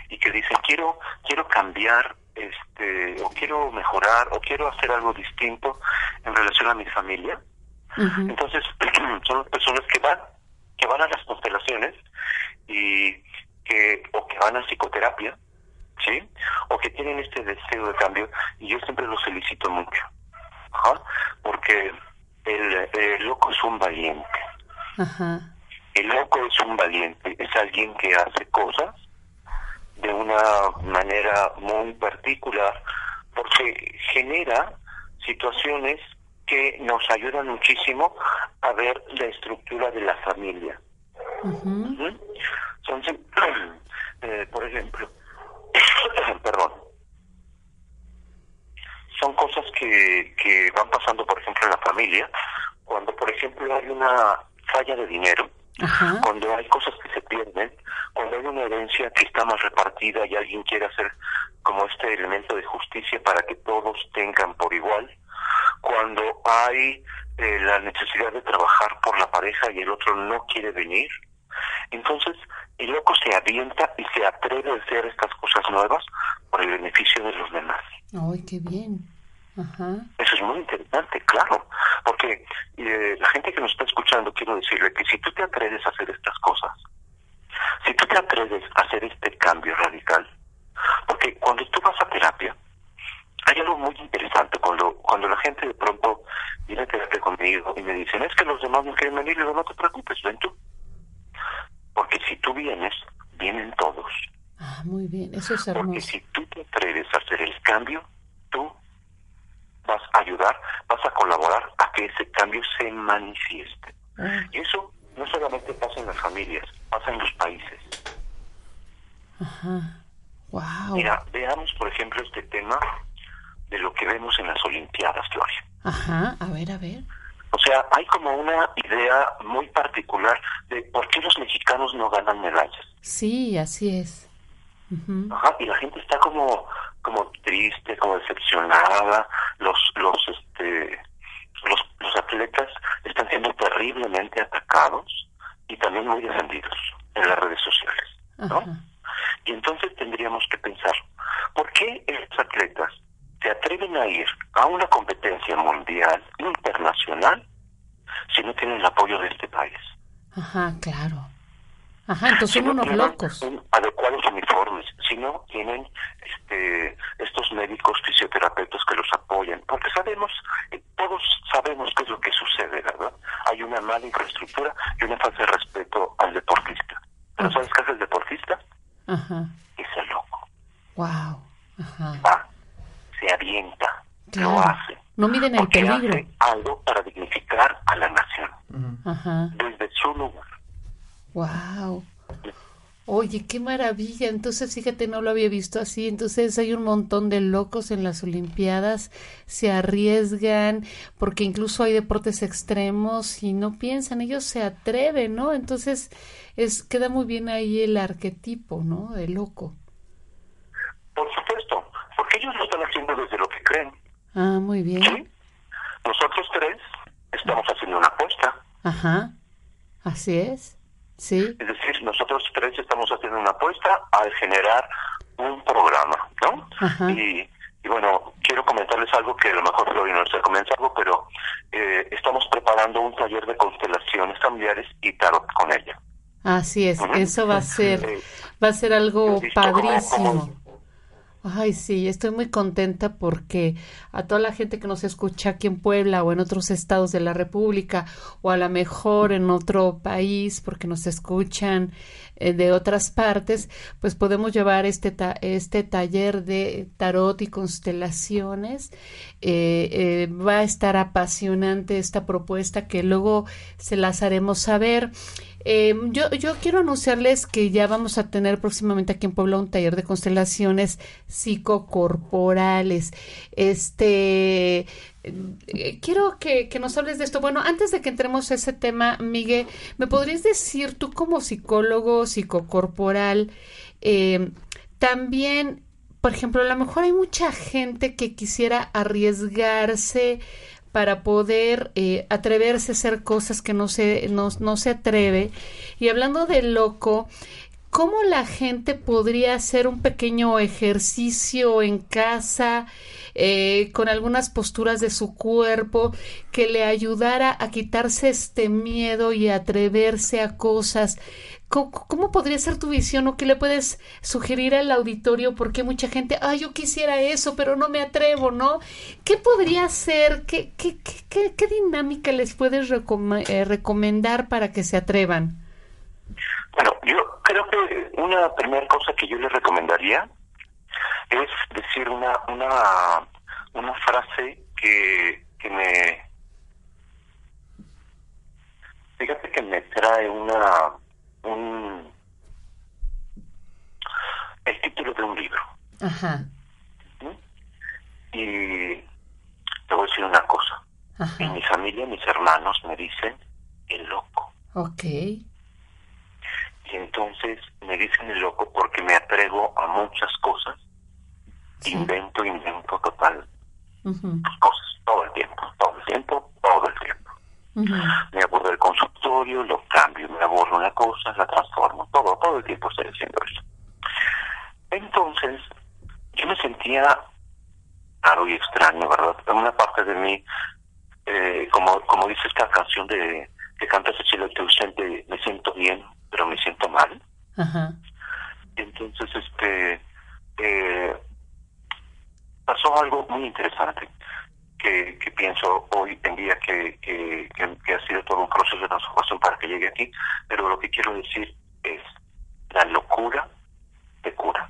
y que dicen quiero quiero cambiar este o quiero mejorar o quiero hacer algo distinto en relación a mi familia. Entonces son las personas que van que van a las constelaciones y que o que van a psicoterapia sí o que tienen este deseo de cambio y yo siempre los felicito mucho porque el, loco es un valiente. El loco es un valiente, es alguien que hace cosas de una manera muy particular, porque genera situaciones que nos ayudan muchísimo a ver la estructura de la familia. eh, por ejemplo, perdón, son cosas que, que van pasando, por ejemplo, en la familia, cuando, por ejemplo, hay una falla de dinero, cuando hay cosas que pierden, cuando hay una herencia que está más repartida y alguien quiere hacer como este elemento de justicia para que todos tengan por igual, cuando hay eh, la necesidad de trabajar por la pareja y el otro no quiere venir, entonces el loco se avienta y se atreve a hacer estas cosas nuevas por el beneficio de los demás. ¡Ay, qué bien! Eso es muy interesante, claro, porque eh, la gente que nos está escuchando, quiero decirle que si tú te atreves a hacer estas cosas, si tú te atreves a hacer este cambio radical, porque cuando tú vas a terapia, hay algo muy interesante cuando cuando la gente de pronto viene a terapia conmigo y me dicen, es que los demás no quieren venir, digo, no te preocupes, ven tú. Porque si tú vienes, vienen todos. Ah, muy bien, eso es hermoso. Porque si tú te atreves a hacer el cambio, tú vas a ayudar, vas a colaborar a que ese cambio se manifieste. Ah. Y eso no solamente pasa en las familias, pasa en los países. Ajá. Wow. Mira, veamos por ejemplo este tema de lo que vemos en las Olimpiadas, Gloria. Ajá, a ver, a ver. O sea, hay como una idea muy particular de por qué los mexicanos no ganan medallas. Sí, así es. Ajá, y la gente está como como triste, como decepcionada, los los este los, los atletas están siendo terriblemente atacados y también muy defendidos en las redes sociales, ¿no? Y entonces tendríamos que pensar, ¿por qué estos atletas se atreven a ir a una competencia mundial, internacional, si no tienen el apoyo de este país? Ajá, claro. Ajá, entonces son unos locos. Adecuados uniformes, si no tienen este, estos médicos fisioterapeutas que los apoyan, porque sabemos, eh, todos sabemos qué es lo que sucede, ¿verdad? Hay una mala infraestructura y una falta de respeto al deportista. ¿Pero sabes qué hace el deportista? Ajá. Es el loco. Wow. Va, se avienta, lo hace. No miden el porque peligro. hace algo para dignificar a la nación Ajá. desde su lugar. Wow. Oye, qué maravilla. Entonces, fíjate, no lo había visto así. Entonces, hay un montón de locos en las Olimpiadas, se arriesgan, porque incluso hay deportes extremos y no piensan, ellos se atreven, ¿no? Entonces, es queda muy bien ahí el arquetipo, ¿no? De loco. Por supuesto, porque ellos lo están haciendo desde lo que creen. Ah, muy bien. ¿sí? Nosotros tres estamos haciendo una apuesta. Ajá. Así es. Sí. Es decir, nosotros tres estamos haciendo una apuesta al generar un programa, ¿no? Ajá. Y, y bueno, quiero comentarles algo que a lo mejor Flori no se comenta algo, pero eh, estamos preparando un taller de constelaciones familiares y tarot con ella. Así es. Eso va a ser, va a ser algo padrísimo. Ay, sí, estoy muy contenta porque a toda la gente que nos escucha aquí en Puebla o en otros estados de la República o a lo mejor en otro país porque nos escuchan eh, de otras partes, pues podemos llevar este, ta- este taller de tarot y constelaciones. Eh, eh, va a estar apasionante esta propuesta que luego se las haremos saber. Eh, yo, yo quiero anunciarles que ya vamos a tener próximamente aquí en Puebla un taller de constelaciones psicocorporales. Este, eh, quiero que, que nos hables de esto. Bueno, antes de que entremos a ese tema, Miguel, ¿me podrías decir tú como psicólogo psicocorporal, eh, también, por ejemplo, a lo mejor hay mucha gente que quisiera arriesgarse para poder eh, atreverse a hacer cosas que no se, no, no se atreve. Y hablando de loco, ¿cómo la gente podría hacer un pequeño ejercicio en casa eh, con algunas posturas de su cuerpo que le ayudara a quitarse este miedo y atreverse a cosas? ¿Cómo, podría ser tu visión o qué le puedes sugerir al auditorio? Porque mucha gente, ah, yo quisiera eso, pero no me atrevo, ¿no? ¿Qué podría ser? ¿Qué, qué, qué, dinámica les puedes eh, recomendar para que se atrevan? Bueno, yo creo que una primera cosa que yo les recomendaría es decir una una una frase que, que me fíjate que me trae una un el título de un libro. Ajá, ¿sí? y te voy a decir una cosa. Ajá, en mi familia mis hermanos me dicen el loco. Ok, y entonces me dicen el loco porque me atrevo a muchas cosas. Sí. invento invento total. Ujú, cosas todo el tiempo todo el tiempo todo el tiempo me aburro del consultorio lo cambio me aburro una cosa la transformo todo todo el tiempo estoy haciendo eso. Entonces yo me sentía raro y extraño verdad en una parte de mí eh, como como dice esta canción de que canta Cecilia Teusente me siento bien pero me siento mal. Entonces este eh, pasó algo muy interesante que, que pienso hoy en día que, que, ha sido todo un proceso de transformación para que llegue aquí, pero lo que quiero decir es la locura te cura.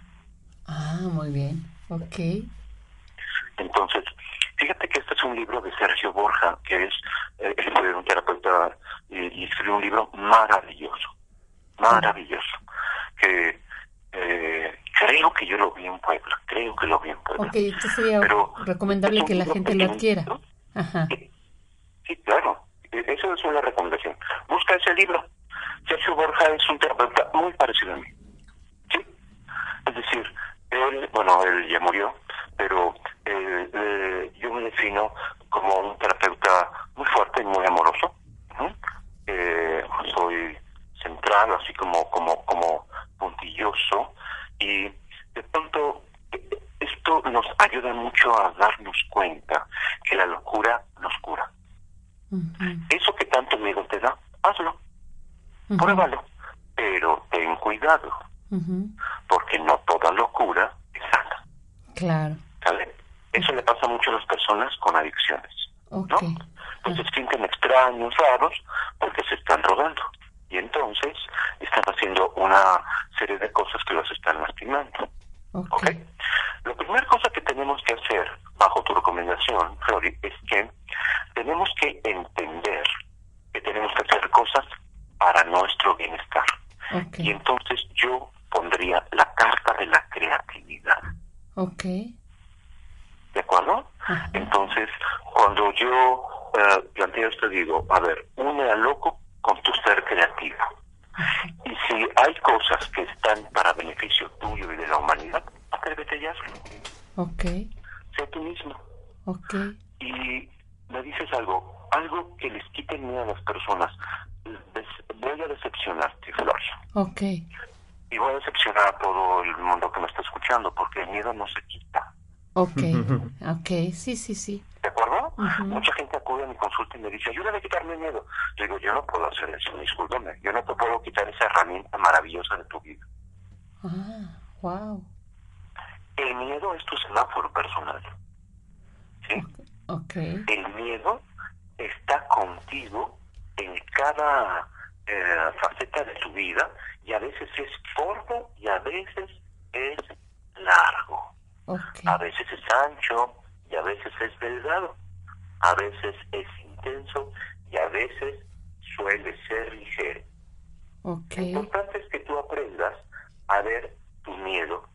ah, muy bien, ok, Entonces, fíjate que este es un libro de Sergio Borja, que es eh, fue un terapeuta y, y escribió un libro maravilloso, maravilloso, que eh, creo que yo lo vi en Puebla, creo que lo vi en Puebla. ok, entonces sería Pero recomendable que la gente lo adquiera, ajá, Sí, sí, claro. E- Eso es una recomendación. Busca ese libro. Sergio Borja es un terapeuta muy parecido a mí. ¿Sí? Es decir, él, bueno, él ya murió, pero eh, eh, yo me defino como un terapeuta muy fuerte y muy amoroso. Eh, soy central, así como, como, como puntilloso y de pronto esto nos ayuda mucho a darnos cuenta que la locura nos cura. Eso que tanto miedo te da, hazlo, pruébalo, pero ten cuidado, porque no toda locura es sana, claro, ¿sale? Eso le pasa mucho a las personas con adicciones, ¿no? Pues se sienten extraños, raros, porque se están rodando. Y entonces están haciendo una serie de cosas que los están lastimando. ¿Ok? La primera cosa que tenemos que hacer, bajo tu recomendación, Flori, es que tenemos que entender que tenemos que hacer cosas para nuestro bienestar. Y entonces yo pondría la carta de la creatividad. Ok. ¿De acuerdo? Entonces, cuando yo eh, planteo esto, digo, a ver, une al loco con tu ser creativo. Y si hay cosas que están para beneficio tuyo y de la humanidad, atrévete ya. Ok. Sé tú mismo. Ok. Y me dices algo, algo que les quite miedo a las personas. voy a decepcionarte, Flor. Ok. Y voy a decepcionar a todo el mundo que me está escuchando, porque el miedo no se quita. Ok, ok, sí, sí, sí. ¿De acuerdo? Mucha gente acude a mi consulta y me dice, ayúdame a quitarme el miedo. Yo digo, yo no puedo hacer eso, discúlpame. Yo no te puedo quitar esa herramienta maravillosa de tu vida. Ah, wow. El miedo es tu semáforo personal. ¿Sí? Ok. El miedo está contigo en cada eh, faceta de tu vida y a veces es corto y a veces es largo. A veces es ancho y a veces es delgado. A veces es intenso y a veces suele ser ligero. Lo importante es que tú aprendas a ver tu miedo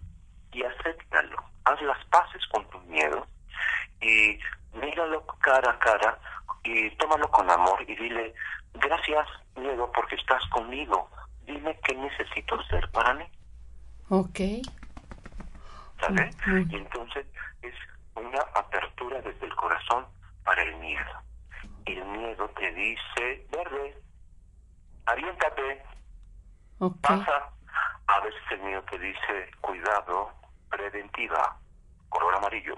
y acéptalo. Haz las paces con tu miedo y míralo cara a cara y tómalo con amor y dile, gracias miedo porque estás conmigo. Dime qué necesito hacer para mí. Ok. Y entonces es una apertura desde el corazón para el miedo. El miedo te dice, verde, aviéntate, pasa. A veces el miedo te dice, cuidado, preventiva, color amarillo,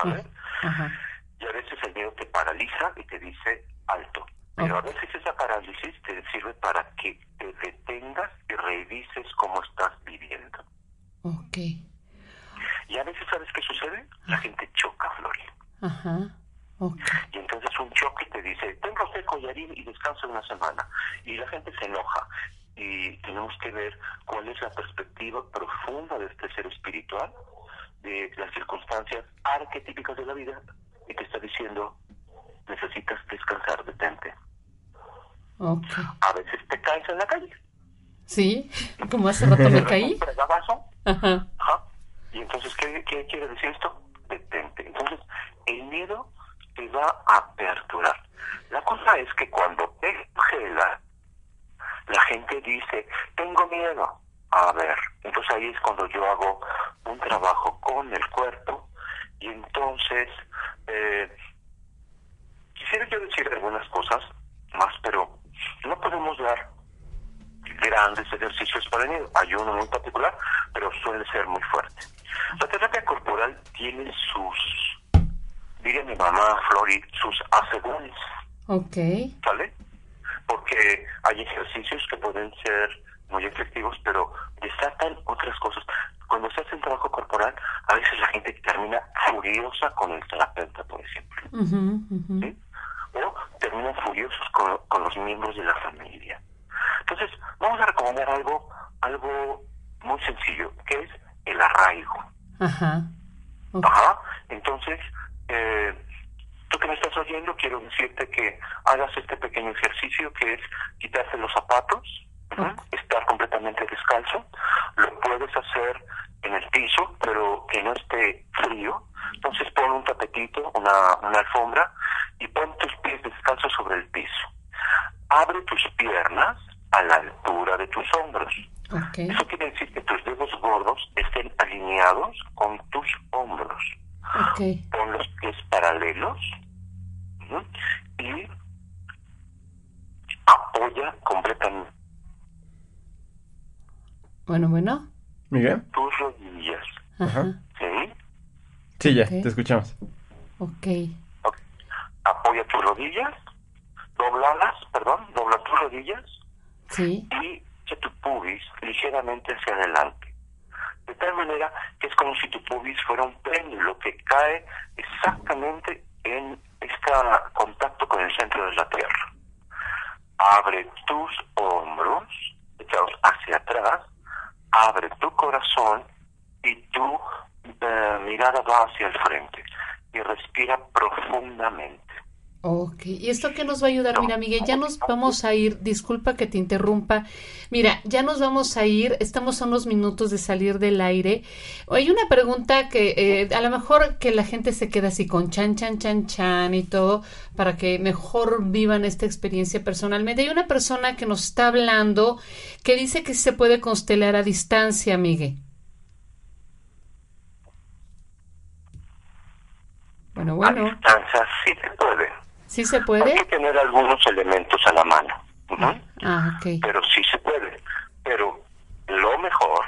¿sabes? Y a veces el miedo te paraliza y te dice, alto. Pero a veces esa parálisis te sirve para que te detengas y revises cómo estás viviendo. Ok. Y a veces, ¿sabes qué sucede? La gente choca, Flori. Ajá. Y entonces un choque te dice, tengo usted collarín y descansa una semana. Y la gente se enoja. Y tenemos que ver cuál es la perspectiva profunda de este ser espiritual, de las circunstancias arquetípicas de la vida, y te está diciendo, necesitas descansar, detente. Okay. A veces te caes en la calle. Sí, como hace rato me caí. Ajá. Ajá. Y entonces, ¿qué, quiere decir esto? Detente. Entonces, el miedo te va a aperturar. La cosa es que cuando te gela, la gente dice, tengo miedo. A ver, entonces ahí es cuando yo hago un trabajo con el cuerpo y entonces eh, quisiera yo decir algunas cosas más, pero no podemos dar grandes ejercicios para el miedo. Hay uno muy particular, pero suele ser muy fuerte. La terapia corporal tiene sus, diría mi mamá Flori, sus asegúnes. Ok. ¿Sale? Porque hay ejercicios que pueden ser muy efectivos, pero desatan otras cosas. Cuando se hace un trabajo corporal, a veces la gente termina furiosa con el terapeuta, por ejemplo. O terminan furiosos con, con los miembros de la familia. Entonces, vamos a recomendar algo, algo muy sencillo, que es el arraigo. Ajá. Ajá. Entonces, eh, tú que me estás oyendo, quiero decirte que hagas este pequeño ejercicio que es quitarse los zapatos, estar completamente descalzo. Lo puedes hacer en el piso, pero que no esté frío. Entonces pon un tapetito, una, una alfombra y pon tus pies descalzos sobre el piso. Abre tus piernas a la altura de tus hombros. Eso quiere decir que tus dedos gordos estén alineados con tus hombros. Pon los pies paralelos y apoya completamente. Bueno, bueno. Miguel. Tus rodillas. ¿Sí? Sí, ya, te escuchamos. ok. Apoya tus rodillas, doblalas, perdón, dobla tus rodillas Sí. Y tu pubis ligeramente hacia adelante. De tal manera que es como si tu pubis fuera un péndulo que cae exactamente en este contacto con el centro de la Tierra. Abre tus hombros, echados hacia atrás, abre tu corazón y hacia el frente y respira profundamente. Ok, ¿y esto qué nos va a ayudar? Mira, Miguel, ya nos vamos a ir, disculpa que te interrumpa, mira, ya nos vamos a ir, estamos a unos minutos de salir del aire. Hay una pregunta que eh, a lo mejor que la gente se queda así con chan, chan, chan, chan y todo, para que mejor vivan esta experiencia personalmente. Hay una persona que nos está hablando que dice que se puede constelar a distancia, Miguel. Bueno, bueno. A distancia sí se puede. ¿Sí se puede? Hay que tener algunos elementos a la mano. Ah. Pero sí se puede. Pero lo mejor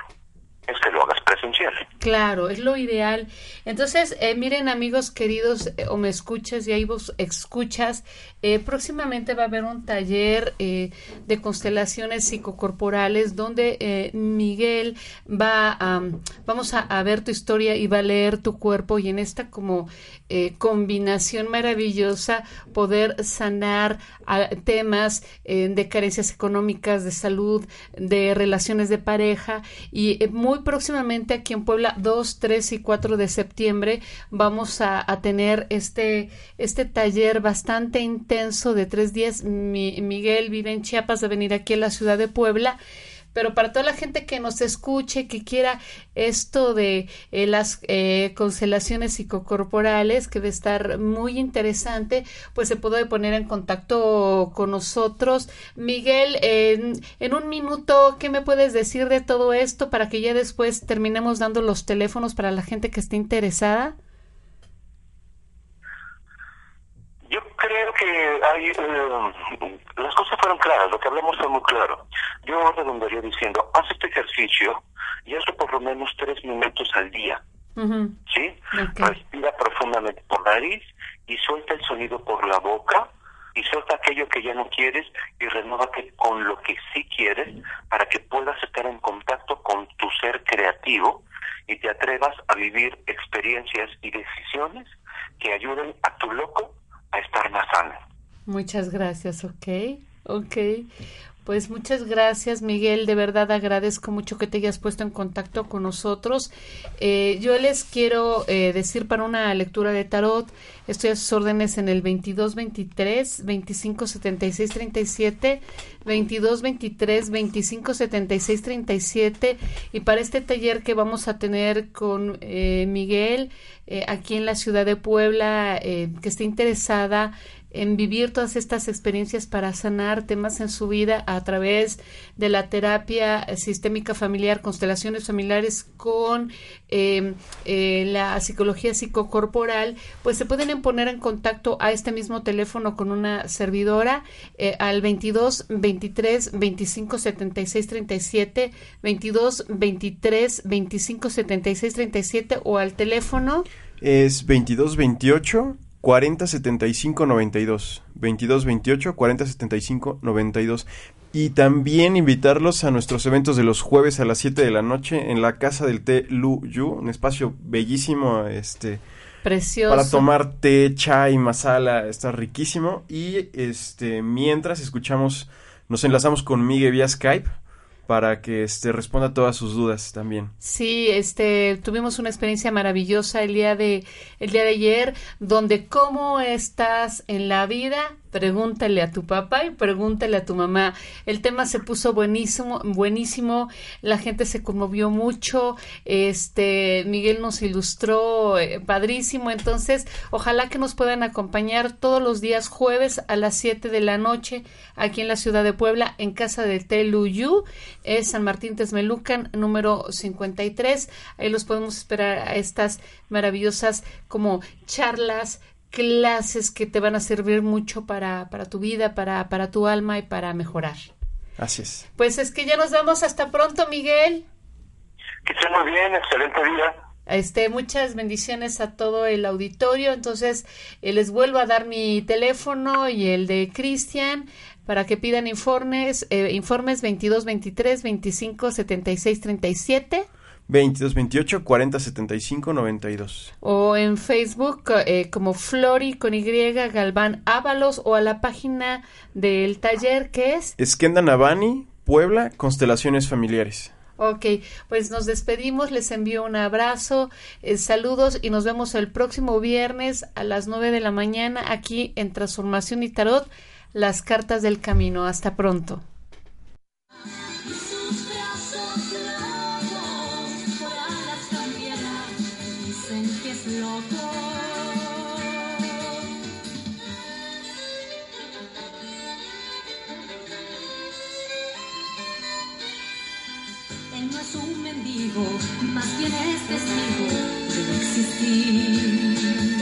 que lo hagas presencial. Claro, es lo ideal. Entonces, eh, miren amigos queridos, eh, o me escuchas y ahí vos escuchas, eh, próximamente va a haber un taller de constelaciones psicocorporales donde Miguel va a, vamos a, a, ver tu historia y va a leer tu cuerpo y en esta como combinación maravillosa poder sanar temas de carencias económicas, de salud, de relaciones de pareja y muy próximamente aquí en Puebla 2, 3 y 4 de septiembre vamos a, tener este, este taller bastante intenso de tres días. Miguel vive en Chiapas, de venir aquí a la ciudad de Puebla pero para toda la gente que nos escuche, que quiera esto de eh, las eh, constelaciones psicocorporales, que debe estar muy interesante, pues se puede poner en contacto con nosotros. Miguel, en, en un minuto, ¿qué me puedes decir de todo esto para que ya después terminemos dando los teléfonos para la gente que esté interesada? Yo creo que hay, eh, las cosas fueron claras, lo que hablamos fue muy claro. Yo redondaría diciendo, haz este ejercicio y hazlo por lo menos tres minutos al día. ¿Sí? Respira profundamente por nariz y suelta el sonido por la boca y suelta aquello que ya no quieres y renuévate con lo que sí quieres para que puedas estar en contacto con tu ser creativo y te atrevas a vivir experiencias y decisiones que ayuden a tu loco a estar más sano. Muchas gracias, ok, ok. Pues muchas gracias, Miguel. De verdad agradezco mucho que te hayas puesto en contacto con nosotros. Eh, yo les quiero eh, decir para una lectura de tarot, estoy a sus órdenes en el 2223 2576 37, 2223 2576 37 y para este taller que vamos a tener con eh, Miguel aquí en la ciudad de Puebla, que esté interesada en vivir todas estas experiencias para sanar temas en su vida a través de la terapia sistémica familiar, constelaciones familiares con em, eh, la psicología psicocorporal, pues se pueden poner en contacto a este mismo teléfono con una servidora eh, al 22 23 25 76 37, 22 23 25 76 37 o al teléfono es 22 28 40 75 92. 22 28 40 75 92. Y también invitarlos a nuestros eventos de los jueves a las 7 de la noche en la Casa del Té Lu Yu, un espacio bellísimo, este precioso para tomar té, chai, masala, está riquísimo y este mientras escuchamos nos enlazamos con Miguel vía Skype para que este responda todas sus dudas también. Sí, este tuvimos una experiencia maravillosa el día de el día de ayer donde cómo estás en la vida pregúntale a tu papá y pregúntale a tu mamá. El tema se puso buenísimo, buenísimo, la gente se conmovió mucho, este Miguel nos ilustró eh, padrísimo, entonces ojalá que nos puedan acompañar todos los días jueves a las 7 de la noche aquí en la ciudad de Puebla en casa de Teluyú, es San Martín Tesmelucan número 53. Ahí los podemos esperar a estas maravillosas como charlas clases que te van a servir mucho para, para tu vida, para, para tu alma y para mejorar. Así es. Pues es que ya nos vamos hasta pronto, Miguel. Que esté muy bien, excelente día. Este, muchas bendiciones a todo el auditorio. Entonces, eh, les vuelvo a dar mi teléfono y el de Cristian para que pidan informes, eh, informes 22 23 25 76 37 22 28 40 75 92. O en Facebook eh, como Flori con Y Galván Ábalos o a la página del taller que es Esquenda Navani, Puebla, Constelaciones Familiares. Ok, pues nos despedimos, les envío un abrazo, eh, saludos y nos vemos el próximo viernes a las 9 de la mañana aquí en Transformación y Tarot, las cartas del camino. Hasta pronto. más bien es testigo de existir.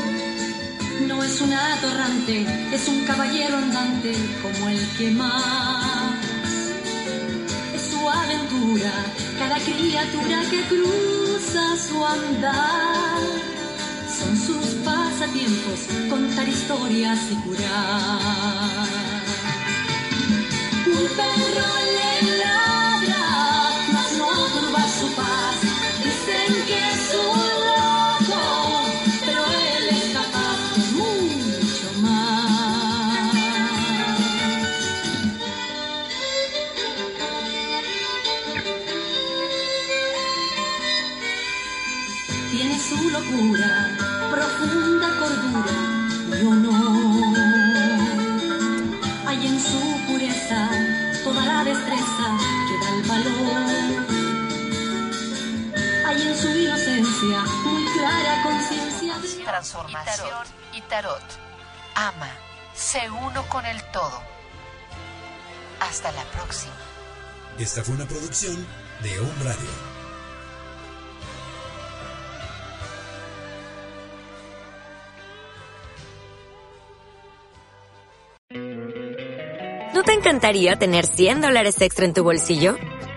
Es un atorrante, es un caballero andante como el que más. Es su aventura, cada criatura que cruza su andar. Son sus pasatiempos, contar historias y curar. Un perro transformación y tarot. Ama, sé uno con el todo. Hasta la próxima. Esta fue una producción de Home Radio. ¿No te encantaría tener 100 dólares extra en tu bolsillo?